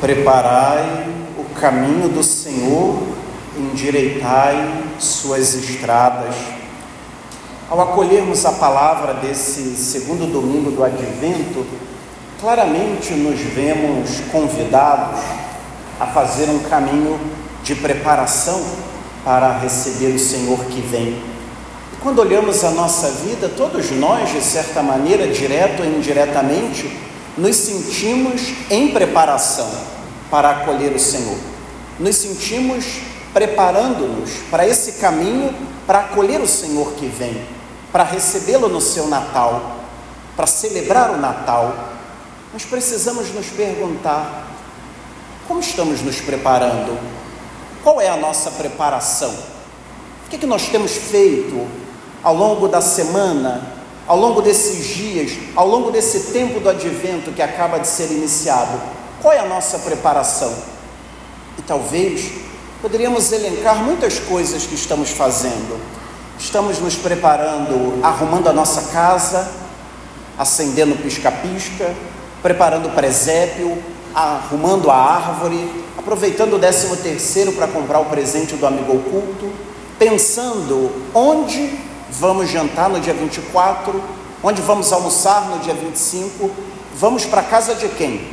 Preparai o caminho do Senhor, endireitai suas estradas. Ao acolhermos a palavra desse segundo domingo do advento, claramente nos vemos convidados a fazer um caminho de preparação para receber o Senhor que vem. E quando olhamos a nossa vida, todos nós, de certa maneira, direto ou indiretamente, nos sentimos em preparação para acolher o Senhor. Nos sentimos preparando-nos para esse caminho para acolher o Senhor que vem, para recebê-lo no seu Natal, para celebrar o Natal. Nós precisamos nos perguntar: como estamos nos preparando? Qual é a nossa preparação? O que, é que nós temos feito ao longo da semana, ao longo desses dias, ao longo desse tempo do advento que acaba de ser iniciado, qual é a nossa preparação? E talvez poderíamos elencar muitas coisas que estamos fazendo. Estamos nos preparando, arrumando a nossa casa, acendendo pisca-pisca, preparando presépio, arrumando a árvore, aproveitando o décimo terceiro para comprar o presente do amigo oculto, pensando onde vamos jantar no dia 24, onde vamos almoçar no dia 25, vamos para casa de quem?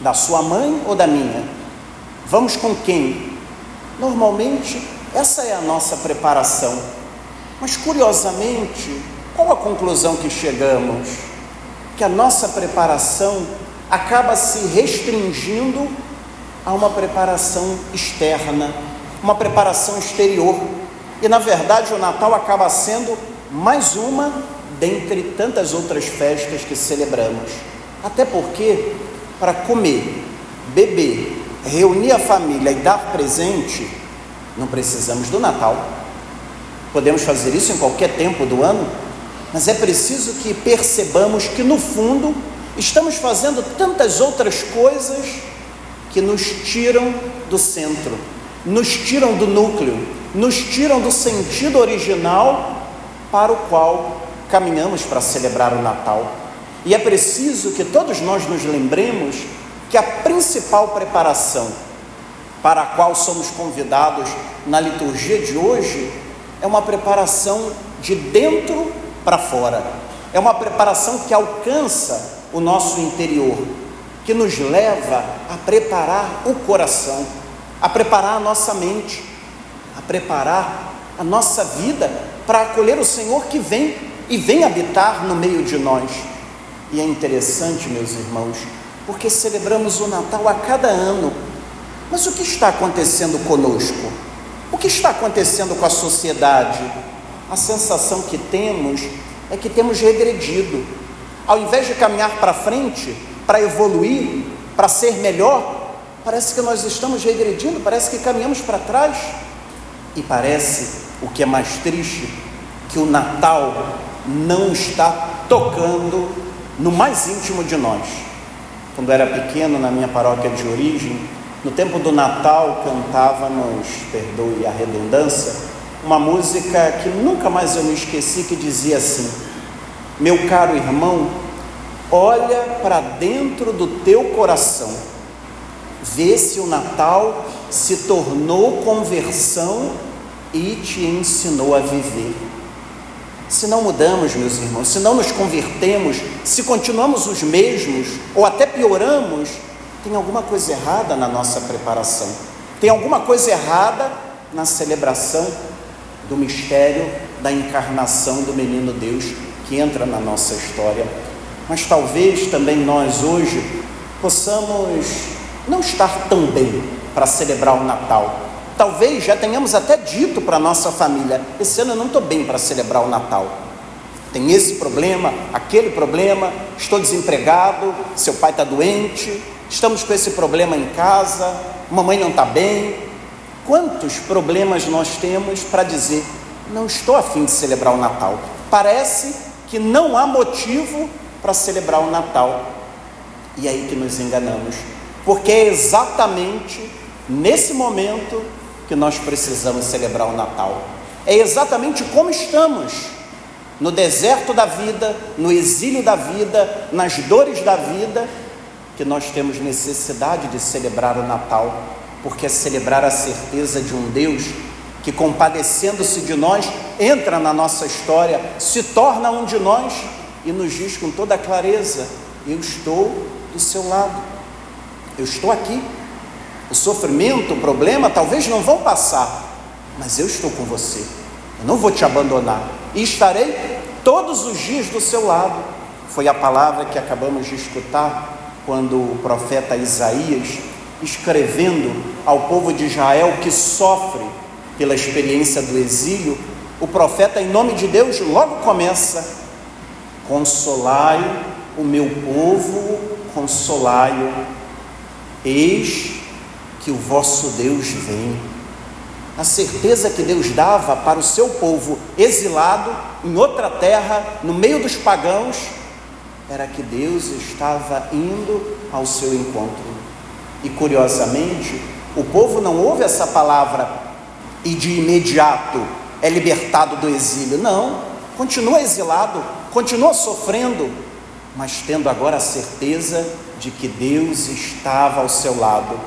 Da sua mãe ou da minha? Vamos com quem? Normalmente, essa é a nossa preparação. Mas curiosamente, qual a conclusão que chegamos? Que a nossa preparação acaba se restringindo a uma preparação externa, uma preparação exterior e na verdade o Natal acaba sendo mais uma dentre tantas outras festas que celebramos. Até porque, para comer, beber, reunir a família e dar presente, não precisamos do Natal. Podemos fazer isso em qualquer tempo do ano, mas é preciso que percebamos que, no fundo, estamos fazendo tantas outras coisas que nos tiram do centro, nos tiram do núcleo, nos tiram do sentido original para o qual caminhamos para celebrar o Natal. E é preciso que todos nós nos lembremos que a principal preparação para a qual somos convidados na liturgia de hoje é uma preparação de dentro para fora. É uma preparação que alcança o nosso interior, que nos leva a preparar o coração, a preparar a nossa mente a preparar a nossa vida para acolher o Senhor que vem e vem habitar no meio de nós. E é interessante, meus irmãos, porque celebramos o Natal a cada ano. Mas o que está acontecendo conosco? O que está acontecendo com a sociedade? A sensação que temos é que temos regredido. Ao invés de caminhar para frente, para evoluir, para ser melhor, parece que nós estamos regredindo, parece que caminhamos para trás. E parece, o que é mais triste, que o Natal não está tocando no mais íntimo de nós. Quando era pequeno, na minha paróquia de origem, no tempo do Natal cantávamos, perdoe a redundância, uma música que nunca mais eu me esqueci, que dizia assim: Meu caro irmão, olha para dentro do teu coração, vê se o Natal se tornou conversão e te ensinou a viver. Se não mudamos, meus irmãos, se não nos convertemos, se continuamos os mesmos ou até pioramos, tem alguma coisa errada na nossa preparação, tem alguma coisa errada na celebração do mistério da encarnação do menino Deus que entra na nossa história. Mas talvez também nós hoje possamos não estar tão bem para celebrar o Natal Talvez já tenhamos até dito para a nossa família: esse ano eu não estou bem para celebrar o Natal. Tem esse problema, aquele problema, estou desempregado, seu pai está doente, estamos com esse problema em casa, mamãe não está bem. Quantos problemas nós temos para dizer: não estou afim de celebrar o Natal? Parece que não há motivo para celebrar o Natal. E é aí que nos enganamos, porque é exatamente nesse momento que nós precisamos celebrar o Natal. É exatamente como estamos no deserto da vida, no exílio da vida, nas dores da vida, que nós temos necessidade de celebrar o Natal, porque é celebrar a certeza de um Deus que, compadecendo-se de nós, entra na nossa história, se torna um de nós e nos diz com toda clareza: Eu estou do seu lado, eu estou aqui. O sofrimento, o problema talvez não vão passar, mas eu estou com você, eu não vou te abandonar e estarei todos os dias do seu lado. Foi a palavra que acabamos de escutar quando o profeta Isaías, escrevendo ao povo de Israel que sofre pela experiência do exílio, o profeta, em nome de Deus, logo começa: Consolai o meu povo, consolai-o, eis que o vosso Deus vem. A certeza que Deus dava para o seu povo exilado em outra terra, no meio dos pagãos, era que Deus estava indo ao seu encontro. E curiosamente, o povo não ouve essa palavra e de imediato é libertado do exílio. Não, continua exilado, continua sofrendo, mas tendo agora a certeza de que Deus estava ao seu lado.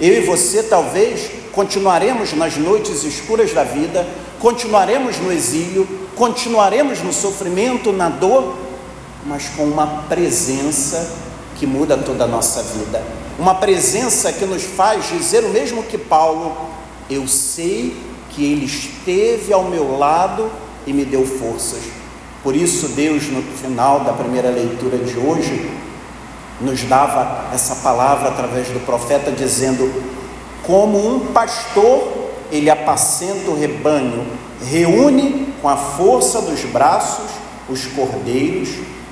Eu e você talvez continuaremos nas noites escuras da vida, continuaremos no exílio, continuaremos no sofrimento, na dor, mas com uma presença que muda toda a nossa vida. Uma presença que nos faz dizer o mesmo que Paulo: Eu sei que Ele esteve ao meu lado e me deu forças. Por isso, Deus, no final da primeira leitura de hoje, nos dava essa palavra através do profeta, dizendo: Como um pastor, ele apacenta o rebanho, reúne com a força dos braços os cordeiros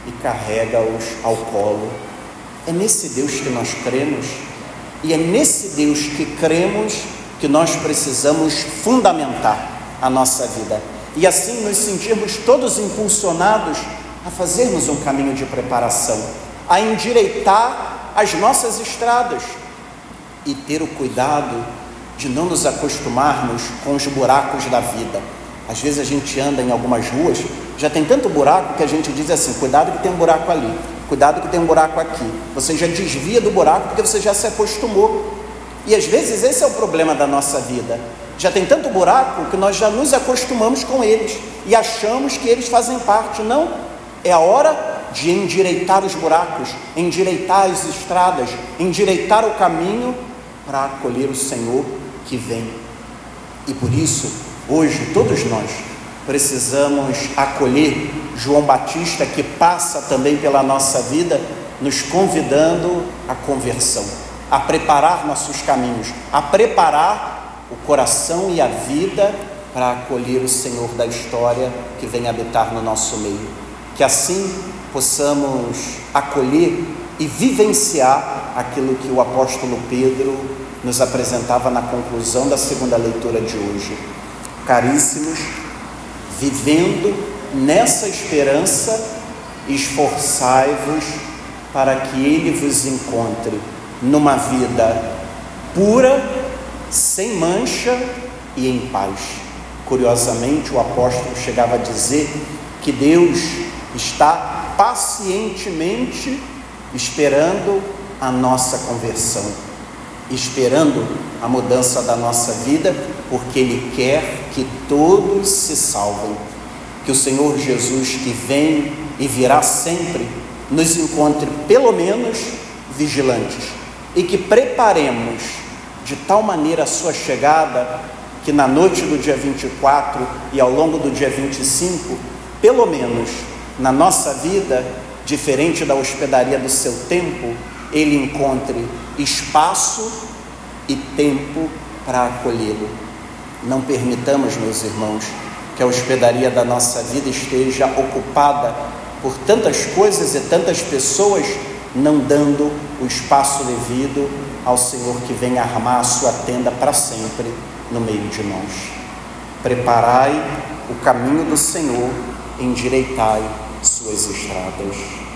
e carrega-os ao colo. É nesse Deus que nós cremos, e é nesse Deus que cremos que nós precisamos fundamentar a nossa vida e assim nos sentirmos todos impulsionados a fazermos um caminho de preparação, a endireitar as nossas estradas e ter o cuidado de não nos acostumarmos com os buracos da vida. Às vezes a gente anda em algumas ruas, já tem tanto buraco que a gente diz assim: cuidado que tem um buraco ali, cuidado que tem um buraco aqui. Você já desvia do buraco porque você já se acostumou. E às vezes esse é o problema da nossa vida. Já tem tanto buraco que nós já nos acostumamos com eles e achamos que eles fazem parte. Não, é a hora de endireitar os buracos, endireitar as estradas, endireitar o caminho para acolher o Senhor que vem. E por isso, hoje, todos nós precisamos acolher João Batista, que passa também pela nossa vida, nos convidando à conversão, a preparar nossos caminhos, a preparar o coração e a vida para acolher o Senhor da história que vem habitar no nosso meio. Que assim possamos acolher e vivenciar aquilo que o apóstolo Pedro nos apresentava na conclusão da segunda leitura de hoje. Caríssimos, vivendo nessa esperança, esforçai-vos para que ele vos encontre numa vida pura sem mancha e em paz. Curiosamente, o apóstolo chegava a dizer que Deus está pacientemente esperando a nossa conversão, esperando a mudança da nossa vida, porque Ele quer que todos se salvem. Que o Senhor Jesus, que vem e virá sempre, nos encontre pelo menos vigilantes e que preparemos de tal maneira a sua chegada que na noite do dia 24 e ao longo do dia 25, pelo menos na nossa vida, diferente da hospedaria do seu tempo, ele encontre espaço e tempo para acolhê-lo. Não permitamos, meus irmãos, que a hospedaria da nossa vida esteja ocupada por tantas coisas e tantas pessoas, não dando o espaço devido ao Senhor que vem armar a sua tenda para sempre no meio de nós. Preparai o caminho do Senhor, endireitai suas estradas.